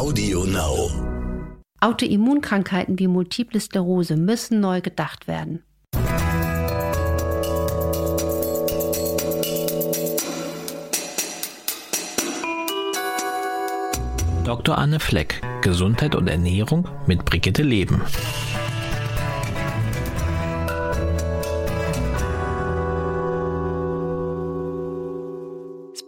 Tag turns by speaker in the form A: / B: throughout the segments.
A: Audio Now.
B: Autoimmunkrankheiten wie Multiple Sklerose müssen neu gedacht werden.
C: Dr. Anne Fleck, Gesundheit und Ernährung mit Brigitte Leben.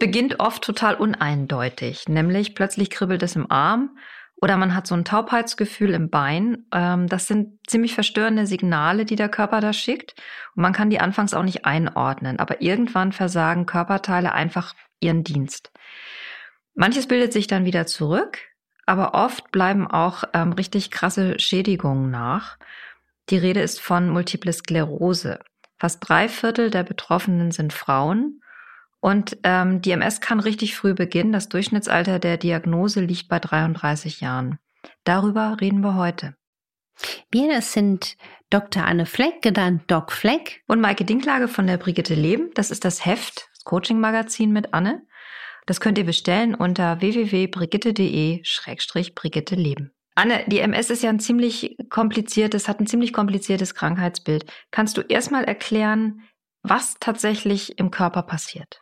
D: Beginnt oft total uneindeutig, nämlich plötzlich kribbelt es im Arm oder man hat so ein Taubheitsgefühl im Bein. Ähm, das sind ziemlich verstörende Signale, die der Körper da schickt. Und man kann die anfangs auch nicht einordnen, aber irgendwann versagen Körperteile einfach ihren Dienst. Manches bildet sich dann wieder zurück, aber oft bleiben auch ähm, richtig krasse Schädigungen nach. Die Rede ist von Multiple Sklerose. Fast drei Viertel der Betroffenen sind Frauen und ähm, die MS kann richtig früh beginnen. Das Durchschnittsalter der Diagnose liegt bei 33 Jahren. Darüber reden wir heute.
B: Wir, das sind Dr. Anne Fleck, genannt Doc Fleck.
D: Und Maike Dinklage von der Brigitte Leben. Das ist das Heft, das Coaching-Magazin mit Anne. Das könnt ihr bestellen unter www.brigitte.de-brigitte leben. Anne, die MS ist ja ein ziemlich kompliziertes, hat ein ziemlich kompliziertes Krankheitsbild. Kannst du erstmal erklären, was tatsächlich im Körper passiert?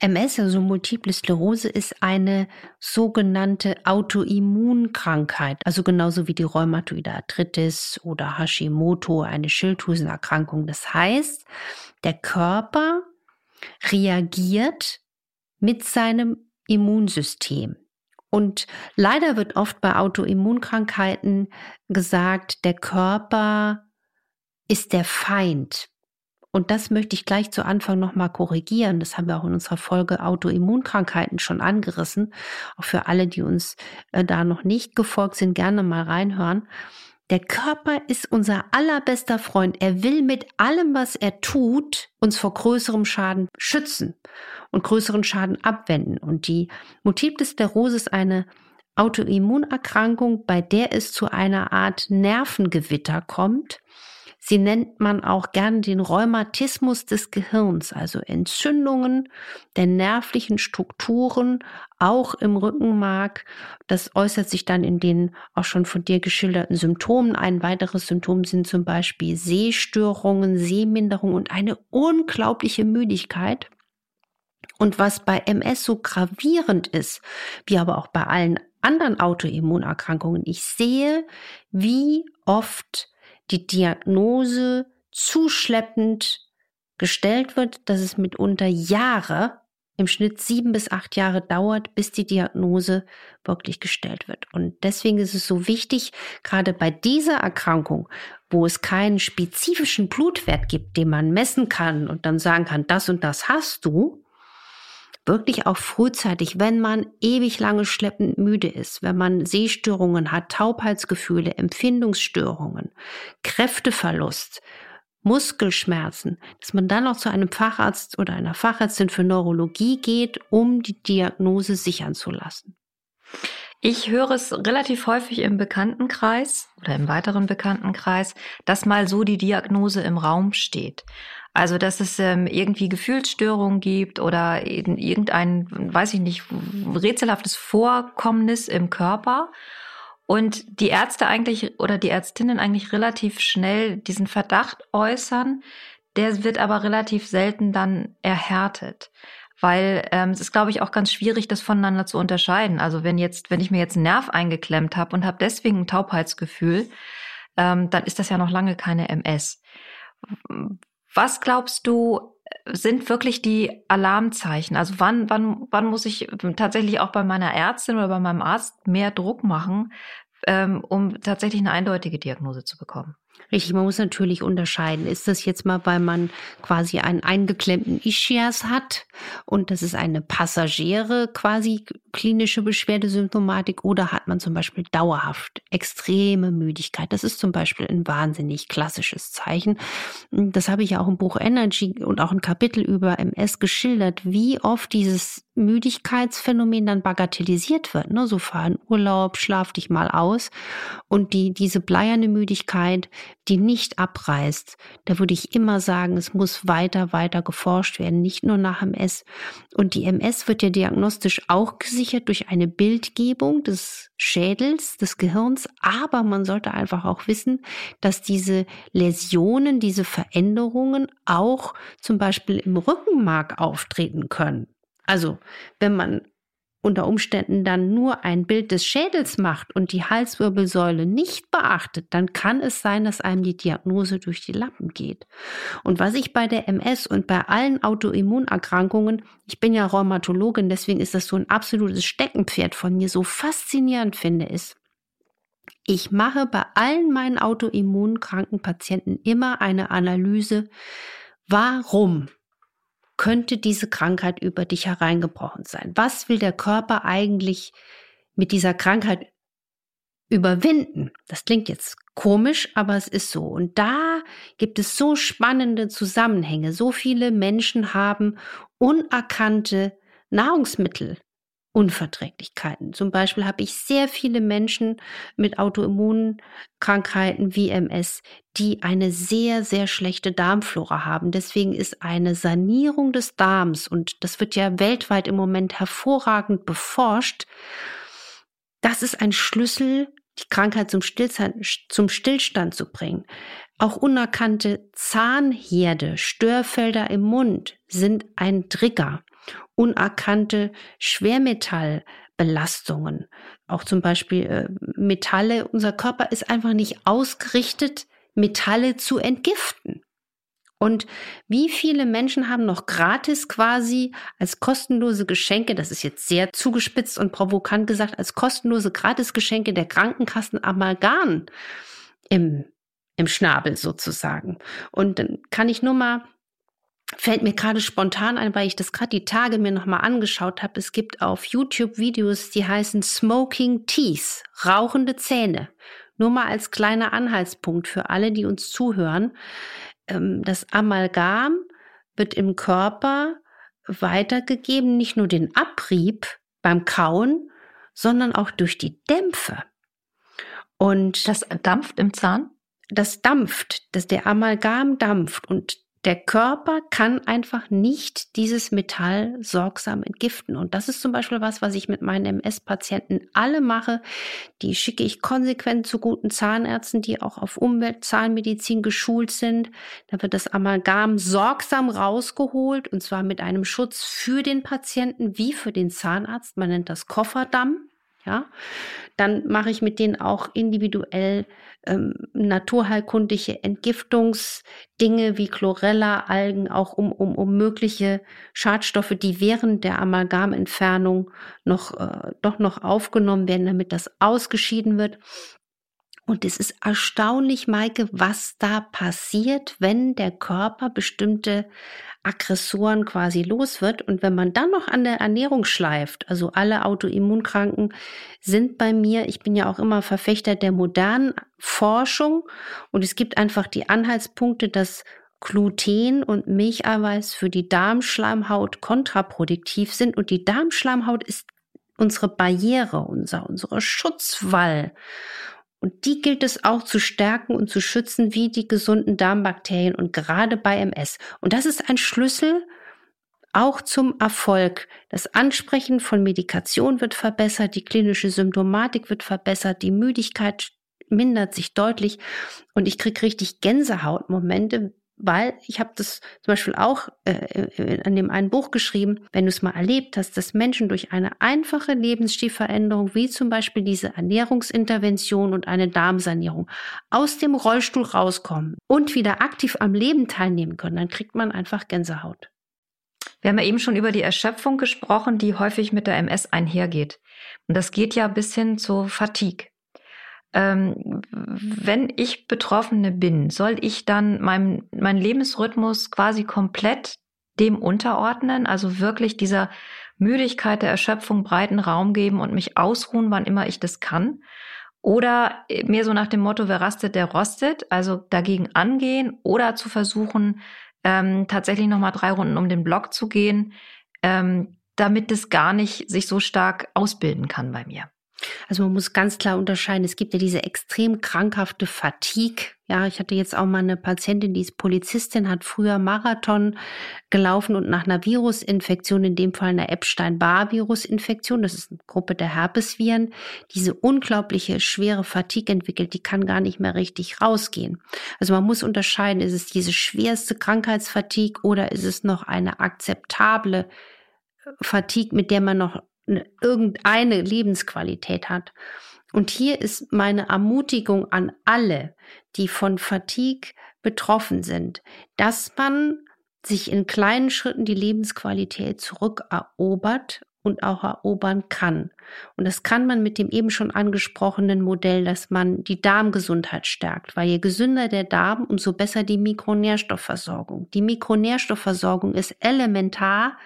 B: MS, also Multiple Sklerose, ist eine sogenannte Autoimmunkrankheit, also genauso wie die Rheumatoide Arthritis oder Hashimoto, eine Schilddrüsenerkrankung. Das heißt, der Körper reagiert mit seinem Immunsystem. Und leider wird oft bei Autoimmunkrankheiten gesagt, der Körper ist der Feind. Und das möchte ich gleich zu Anfang nochmal korrigieren. Das haben wir auch in unserer Folge Autoimmunkrankheiten schon angerissen. Auch für alle, die uns äh, da noch nicht gefolgt sind, gerne mal reinhören. Der Körper ist unser allerbester Freund. Er will mit allem, was er tut, uns vor größerem Schaden schützen und größeren Schaden abwenden. Und die Multiple Sklerose ist eine Autoimmunerkrankung, bei der es zu einer Art Nervengewitter kommt, Sie nennt man auch gern den Rheumatismus des Gehirns, also Entzündungen der nervlichen Strukturen, auch im Rückenmark. Das äußert sich dann in den auch schon von dir geschilderten Symptomen. Ein weiteres Symptom sind zum Beispiel Sehstörungen, Sehminderung und eine unglaubliche Müdigkeit. Und was bei MS so gravierend ist, wie aber auch bei allen anderen Autoimmunerkrankungen, ich sehe, wie oft die Diagnose zuschleppend gestellt wird, dass es mitunter Jahre, im Schnitt sieben bis acht Jahre dauert, bis die Diagnose wirklich gestellt wird. Und deswegen ist es so wichtig, gerade bei dieser Erkrankung, wo es keinen spezifischen Blutwert gibt, den man messen kann und dann sagen kann, das und das hast du, wirklich auch frühzeitig, wenn man ewig lange schleppend müde ist, wenn man Sehstörungen hat, Taubheitsgefühle, Empfindungsstörungen, Kräfteverlust, Muskelschmerzen, dass man dann auch zu einem Facharzt oder einer Fachärztin für Neurologie geht, um die Diagnose sichern zu lassen.
D: Ich höre es relativ häufig im Bekanntenkreis oder im weiteren Bekanntenkreis, dass mal so die Diagnose im Raum steht. Also, dass es ähm, irgendwie Gefühlsstörungen gibt oder irgendein, weiß ich nicht, rätselhaftes Vorkommnis im Körper. Und die Ärzte eigentlich oder die Ärztinnen eigentlich relativ schnell diesen Verdacht äußern. Der wird aber relativ selten dann erhärtet weil ähm, es ist, glaube ich, auch ganz schwierig, das voneinander zu unterscheiden. Also wenn jetzt, wenn ich mir jetzt einen Nerv eingeklemmt habe und habe deswegen ein Taubheitsgefühl, ähm, dann ist das ja noch lange keine MS. Was glaubst du, sind wirklich die Alarmzeichen? Also wann, wann, wann muss ich tatsächlich auch bei meiner Ärztin oder bei meinem Arzt mehr Druck machen, ähm, um tatsächlich eine eindeutige Diagnose zu bekommen?
B: Richtig, man muss natürlich unterscheiden. Ist das jetzt mal, weil man quasi einen eingeklemmten Ischias hat und das ist eine passagiere quasi klinische Beschwerdesymptomatik oder hat man zum Beispiel dauerhaft extreme Müdigkeit? Das ist zum Beispiel ein wahnsinnig klassisches Zeichen. Das habe ich ja auch im Buch Energy und auch ein Kapitel über MS geschildert, wie oft dieses Müdigkeitsphänomen dann bagatellisiert wird. Ne? So fahr in Urlaub, schlaf dich mal aus. Und die, diese bleierne Müdigkeit, die nicht abreißt. Da würde ich immer sagen, es muss weiter, weiter geforscht werden, nicht nur nach MS. Und die MS wird ja diagnostisch auch gesichert durch eine Bildgebung des Schädels, des Gehirns. Aber man sollte einfach auch wissen, dass diese Läsionen, diese Veränderungen auch zum Beispiel im Rückenmark auftreten können. Also, wenn man unter Umständen dann nur ein Bild des Schädels macht und die Halswirbelsäule nicht beachtet, dann kann es sein, dass einem die Diagnose durch die Lappen geht. Und was ich bei der MS und bei allen Autoimmunerkrankungen, ich bin ja Rheumatologin, deswegen ist das so ein absolutes Steckenpferd von mir, so faszinierend finde, ist, ich mache bei allen meinen autoimmunkranken Patienten immer eine Analyse, warum könnte diese Krankheit über dich hereingebrochen sein? Was will der Körper eigentlich mit dieser Krankheit überwinden? Das klingt jetzt komisch, aber es ist so. Und da gibt es so spannende Zusammenhänge. So viele Menschen haben unerkannte Nahrungsmittel Unverträglichkeiten. Zum Beispiel habe ich sehr viele Menschen mit Autoimmunkrankheiten wie MS, die eine sehr, sehr schlechte Darmflora haben. Deswegen ist eine Sanierung des Darms, und das wird ja weltweit im Moment hervorragend beforscht, das ist ein Schlüssel, die Krankheit zum Stillstand, zum Stillstand zu bringen. Auch unerkannte Zahnherde, Störfelder im Mund sind ein Trigger unerkannte Schwermetallbelastungen. Auch zum Beispiel äh, Metalle. Unser Körper ist einfach nicht ausgerichtet, Metalle zu entgiften. Und wie viele Menschen haben noch gratis quasi als kostenlose Geschenke, das ist jetzt sehr zugespitzt und provokant gesagt, als kostenlose Gratisgeschenke der Krankenkassen Amalgam im, im Schnabel sozusagen. Und dann kann ich nur mal fällt mir gerade spontan ein, weil ich das gerade die Tage mir nochmal angeschaut habe. Es gibt auf YouTube Videos, die heißen Smoking Teeth, rauchende Zähne. Nur mal als kleiner Anhaltspunkt für alle, die uns zuhören. Ähm, das Amalgam wird im Körper weitergegeben, nicht nur den Abrieb beim Kauen, sondern auch durch die Dämpfe.
D: Und das dampft im Zahn?
B: Das dampft, dass der Amalgam dampft und der Körper kann einfach nicht dieses Metall sorgsam entgiften. Und das ist zum Beispiel was, was ich mit meinen MS-Patienten alle mache. Die schicke ich konsequent zu guten Zahnärzten, die auch auf Umweltzahnmedizin geschult sind. Da wird das Amalgam sorgsam rausgeholt und zwar mit einem Schutz für den Patienten wie für den Zahnarzt. Man nennt das Kofferdamm. Ja, dann mache ich mit denen auch individuell ähm, naturheilkundliche Entgiftungsdinge wie Chlorella, Algen, auch um, um, um mögliche Schadstoffe, die während der Amalgamentfernung noch, äh, doch noch aufgenommen werden, damit das ausgeschieden wird. Und es ist erstaunlich, Maike, was da passiert, wenn der Körper bestimmte Aggressoren quasi los wird. Und wenn man dann noch an der Ernährung schleift, also alle Autoimmunkranken sind bei mir, ich bin ja auch immer Verfechter der modernen Forschung und es gibt einfach die Anhaltspunkte, dass Gluten und Milcheiweiß für die Darmschleimhaut kontraproduktiv sind und die Darmschleimhaut ist unsere Barriere, unser, unsere Schutzwall. Und die gilt es auch zu stärken und zu schützen wie die gesunden Darmbakterien und gerade bei MS. Und das ist ein Schlüssel auch zum Erfolg. Das Ansprechen von Medikation wird verbessert, die klinische Symptomatik wird verbessert, die Müdigkeit mindert sich deutlich und ich kriege richtig Gänsehautmomente, weil ich habe das zum Beispiel auch äh, in dem einen Buch geschrieben, wenn du es mal erlebt hast, dass Menschen durch eine einfache Lebensstilveränderung, wie zum Beispiel diese Ernährungsintervention und eine Darmsanierung, aus dem Rollstuhl rauskommen und wieder aktiv am Leben teilnehmen können, dann kriegt man einfach Gänsehaut.
D: Wir haben ja eben schon über die Erschöpfung gesprochen, die häufig mit der MS einhergeht. Und das geht ja bis hin zur Fatigue ähm, wenn ich Betroffene bin, soll ich dann meinen Lebensrhythmus quasi komplett dem unterordnen, also wirklich dieser Müdigkeit der Erschöpfung breiten Raum geben und mich ausruhen, wann immer ich das kann? Oder mehr so nach dem Motto, wer rastet, der rostet, also dagegen angehen oder zu versuchen, ähm, tatsächlich nochmal drei Runden um den Block zu gehen, ähm, damit es gar nicht sich so stark ausbilden kann bei mir.
B: Also man muss ganz klar unterscheiden. Es gibt ja diese extrem krankhafte Fatigue. Ja, ich hatte jetzt auch mal eine Patientin, die ist Polizistin, hat früher Marathon gelaufen und nach einer Virusinfektion, in dem Fall einer Epstein-Barr-Virusinfektion, das ist eine Gruppe der Herpesviren, diese unglaubliche schwere Fatigue entwickelt, die kann gar nicht mehr richtig rausgehen. Also man muss unterscheiden, ist es diese schwerste Krankheitsfatigue oder ist es noch eine akzeptable Fatigue, mit der man noch irgendeine Lebensqualität hat. Und hier ist meine Ermutigung an alle, die von Fatigue betroffen sind, dass man sich in kleinen Schritten die Lebensqualität zurückerobert und auch erobern kann. Und das kann man mit dem eben schon angesprochenen Modell, dass man die Darmgesundheit stärkt, weil je gesünder der Darm, umso besser die Mikronährstoffversorgung. Die Mikronährstoffversorgung ist elementar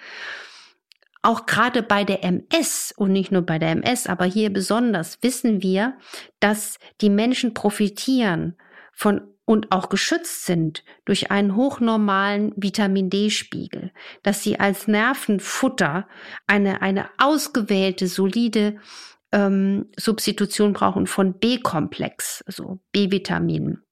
B: auch gerade bei der MS und nicht nur bei der MS, aber hier besonders wissen wir, dass die Menschen profitieren von und auch geschützt sind durch einen hochnormalen Vitamin D-Spiegel, dass sie als Nervenfutter eine, eine ausgewählte, solide ähm, Substitution brauchen von B-Komplex, also B-Vitaminen.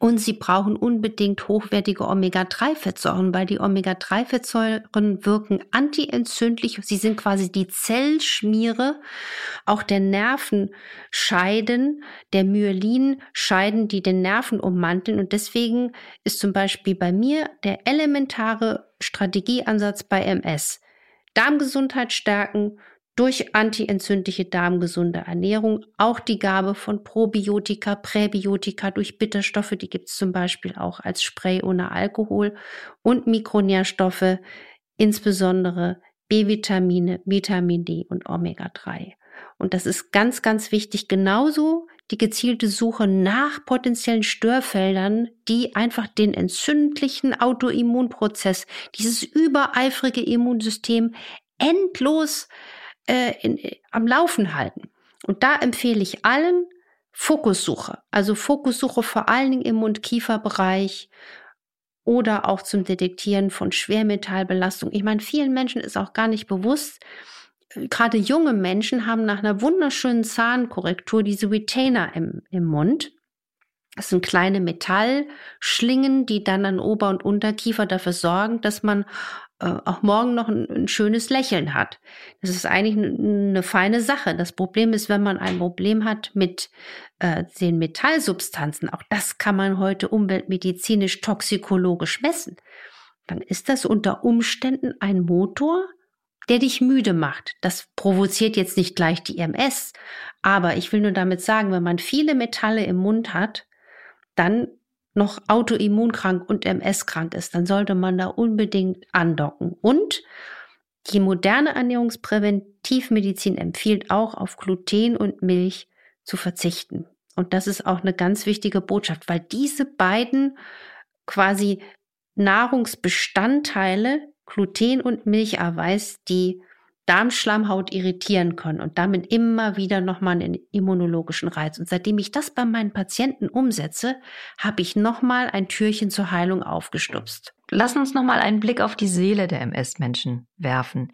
B: Und sie brauchen unbedingt hochwertige Omega-3-Fettsäuren, weil die Omega-3-Fettsäuren wirken antientzündlich. Sie sind quasi die Zellschmiere auch der Nervenscheiden, der Myelinscheiden, die den Nerven ummanteln. Und deswegen ist zum Beispiel bei mir der elementare Strategieansatz bei MS Darmgesundheit stärken, durch antientzündliche darmgesunde Ernährung, auch die Gabe von Probiotika, Präbiotika durch Bitterstoffe, die gibt es zum Beispiel auch als Spray ohne Alkohol und Mikronährstoffe, insbesondere B-Vitamine, Vitamin D und Omega-3. Und das ist ganz, ganz wichtig. Genauso die gezielte Suche nach potenziellen Störfeldern, die einfach den entzündlichen Autoimmunprozess, dieses übereifrige Immunsystem endlos äh, in, am Laufen halten. Und da empfehle ich allen Fokussuche. Also Fokussuche vor allen Dingen im Mund-Kiefer-Bereich oder auch zum Detektieren von Schwermetallbelastung. Ich meine, vielen Menschen ist auch gar nicht bewusst, äh, gerade junge Menschen haben nach einer wunderschönen Zahnkorrektur diese Retainer im, im Mund. Das sind kleine Metallschlingen, die dann an Ober- und Unterkiefer dafür sorgen, dass man äh, auch morgen noch ein, ein, schönes Lächeln hat. Das ist eigentlich eine feine Sache. Das Problem ist, wenn man ein Problem hat mit äh, den Metallsubstanzen, auch das kann man heute umweltmedizinisch toxikologisch messen, dann ist das unter Umständen ein Motor, der dich müde macht. Das provoziert jetzt nicht gleich die MS, aber ich will nur damit sagen, wenn man viele Metalle im Mund hat, dann noch autoimmunkrank und MS-krank ist, dann sollte man da unbedingt andocken. Und die moderne Ernährungspräventivmedizin empfiehlt auch auf Gluten und Milch zu verzichten. Und das ist auch eine ganz wichtige Botschaft, weil diese beiden quasi Nahrungsbestandteile, Gluten und Milcherweis, die Darmschleimhaut irritieren können und damit immer wieder nochmal einen immunologischen Reiz. Und seitdem ich das bei meinen Patienten umsetze, habe ich nochmal ein Türchen zur Heilung aufgestupst.
D: Lass uns nochmal einen Blick auf die Seele der MS-Menschen werfen.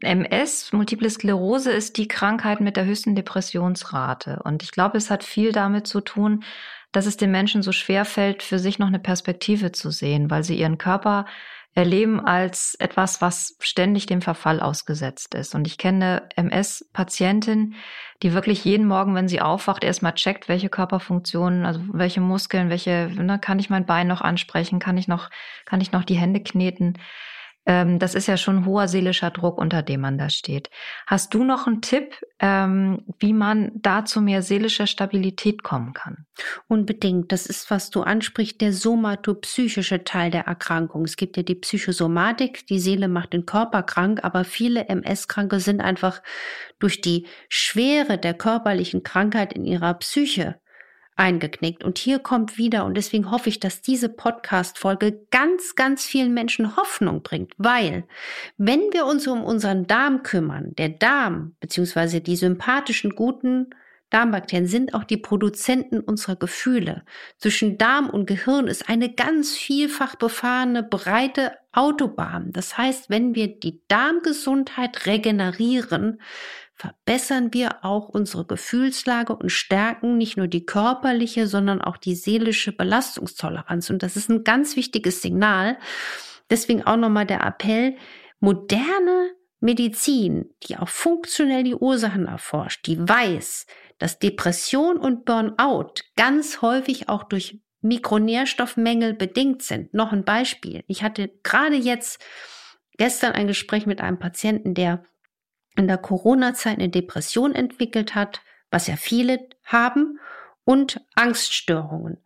D: MS, Multiple Sklerose, ist die Krankheit mit der höchsten Depressionsrate. Und ich glaube, es hat viel damit zu tun, dass es den Menschen so schwer fällt, für sich noch eine Perspektive zu sehen, weil sie ihren Körper erleben als etwas, was ständig dem Verfall ausgesetzt ist. Und ich kenne MS-Patientin, die wirklich jeden Morgen, wenn sie aufwacht, erstmal checkt, welche Körperfunktionen, also welche Muskeln, welche, ne, kann ich mein Bein noch ansprechen, kann ich noch, kann ich noch die Hände kneten. Ähm, das ist ja schon hoher seelischer Druck, unter dem man da steht. Hast du noch einen Tipp, ähm, wie man da zu mehr seelischer Stabilität kommen kann?
B: Unbedingt. Das ist, was du ansprichst, der somatopsychische Teil der Erkrankung. Es gibt ja die Psychosomatik, die Seele macht den Körper krank, aber viele MS-Kranke sind einfach durch die Schwere der körperlichen Krankheit in ihrer Psyche eingeknickt. Und hier kommt wieder, und deswegen hoffe ich, dass diese Podcast-Folge ganz, ganz vielen Menschen Hoffnung bringt, weil wenn wir uns um unseren Darm kümmern, der Darm, beziehungsweise die sympathischen, guten Darmbakterien sind auch die Produzenten unserer Gefühle. Zwischen Darm und Gehirn ist eine ganz vielfach befahrene, breite Autobahn. Das heißt, wenn wir die Darmgesundheit regenerieren, verbessern wir auch unsere Gefühlslage und stärken nicht nur die körperliche, sondern auch die seelische Belastungstoleranz. Und das ist ein ganz wichtiges Signal. Deswegen auch nochmal der Appell, moderne Medizin, die auch funktionell die Ursachen erforscht, die weiß, dass Depression und Burnout ganz häufig auch durch Mikronährstoffmängel bedingt sind. Noch ein Beispiel. Ich hatte gerade jetzt gestern ein Gespräch mit einem Patienten, der in der Corona-Zeit eine Depression entwickelt hat, was ja viele haben, und Angststörungen.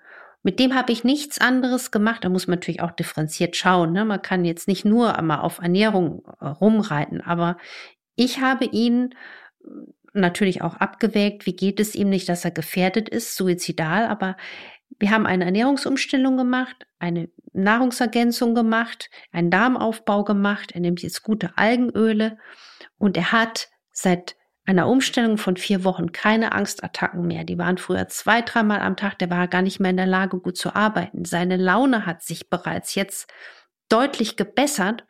B: Mit dem habe ich nichts anderes gemacht. Da muss man natürlich auch differenziert schauen. Ne? Man kann jetzt nicht nur einmal auf Ernährung äh, rumreiten, aber ich habe ihn äh, natürlich auch abgewägt, wie geht es ihm nicht, dass er gefährdet ist, suizidal, aber wir haben eine Ernährungsumstellung gemacht, eine Nahrungsergänzung gemacht, einen Darmaufbau gemacht. Er nimmt jetzt gute Algenöle und er hat seit einer Umstellung von vier Wochen keine Angstattacken mehr. Die waren früher zwei, dreimal am Tag. Der war gar nicht mehr in der Lage, gut zu arbeiten. Seine Laune hat sich bereits jetzt deutlich gebessert.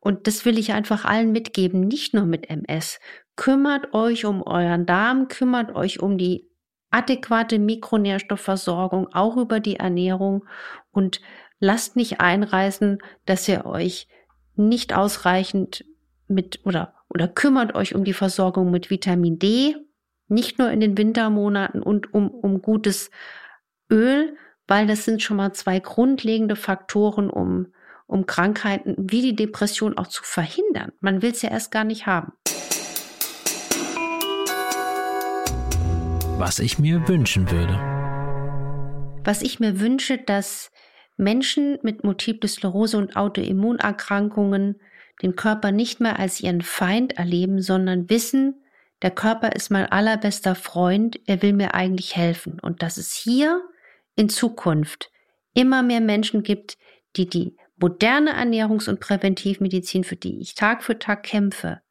B: Und das will ich einfach allen mitgeben, nicht nur mit MS. Kümmert euch um euren Darm, kümmert euch um die adäquate Mikronährstoffversorgung, auch über die Ernährung und lasst nicht einreißen, dass ihr euch nicht ausreichend mit oder oder kümmert euch um die Versorgung mit Vitamin D, nicht nur in den Wintermonaten und um, um gutes Öl, weil das sind schon mal zwei grundlegende Faktoren, um, um Krankheiten wie die Depression auch zu verhindern. Man will es ja erst gar nicht haben.
C: Was ich mir wünschen würde.
B: Was ich mir wünsche, dass Menschen mit Multiple Sklerose und Autoimmunerkrankungen den Körper nicht mehr als ihren Feind erleben, sondern wissen, der Körper ist mein allerbester Freund, er will mir eigentlich helfen. Und dass es hier in Zukunft immer mehr Menschen gibt, die die moderne Ernährungs- und Präventivmedizin, für die ich Tag für Tag kämpfe,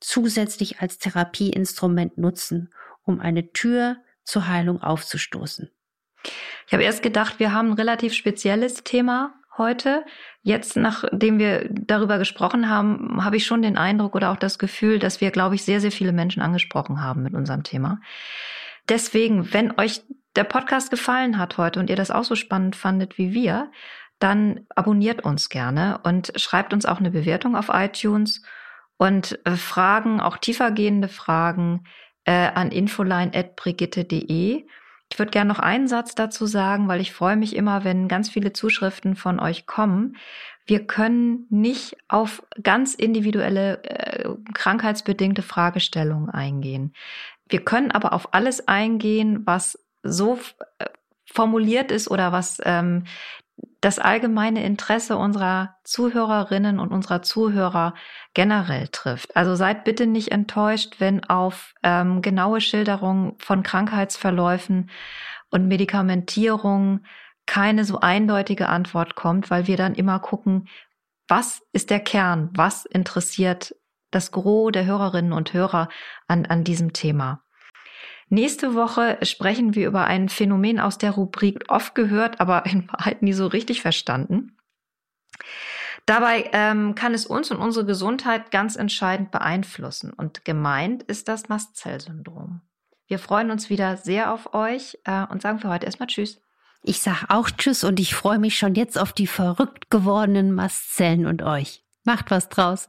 B: zusätzlich als Therapieinstrument nutzen, um eine Tür zur Heilung aufzustoßen.
D: Ich habe erst gedacht, wir haben ein relativ spezielles Thema heute. Jetzt, nachdem wir darüber gesprochen haben, habe ich schon den Eindruck oder auch das Gefühl, dass wir, glaube ich, sehr, sehr viele Menschen angesprochen haben mit unserem Thema. Deswegen, wenn euch der Podcast gefallen hat heute und ihr das auch so spannend fandet wie wir, dann abonniert uns gerne und schreibt uns auch eine Bewertung auf iTunes und äh, Fragen, auch tiefergehende Fragen äh, an infoline.brigitte.de. Ich würde gerne noch einen Satz dazu sagen, weil ich freue mich immer, wenn ganz viele Zuschriften von euch kommen. Wir können nicht auf ganz individuelle äh, krankheitsbedingte Fragestellungen eingehen. Wir können aber auf alles eingehen, was so äh, formuliert ist oder was ähm, das allgemeine Interesse unserer Zuhörerinnen und unserer Zuhörer generell trifft. Also seid bitte nicht enttäuscht, wenn auf ähm, genaue Schilderungen von Krankheitsverläufen und Medikamentierung keine so eindeutige Antwort kommt, weil wir dann immer gucken, was ist der Kern, was interessiert das Gros der Hörerinnen und Hörer an, an diesem Thema. Nächste Woche sprechen wir über ein Phänomen aus der Rubrik oft gehört, aber in Wahrheit nie so richtig verstanden. Dabei ähm, kann es uns und unsere Gesundheit ganz entscheidend beeinflussen. Und gemeint ist das Mastzellsyndrom. Wir freuen uns wieder sehr auf euch äh, und sagen für heute erstmal Tschüss.
B: Ich sage auch Tschüss und ich freue mich schon jetzt auf die verrückt gewordenen Mastzellen und euch. Macht was draus.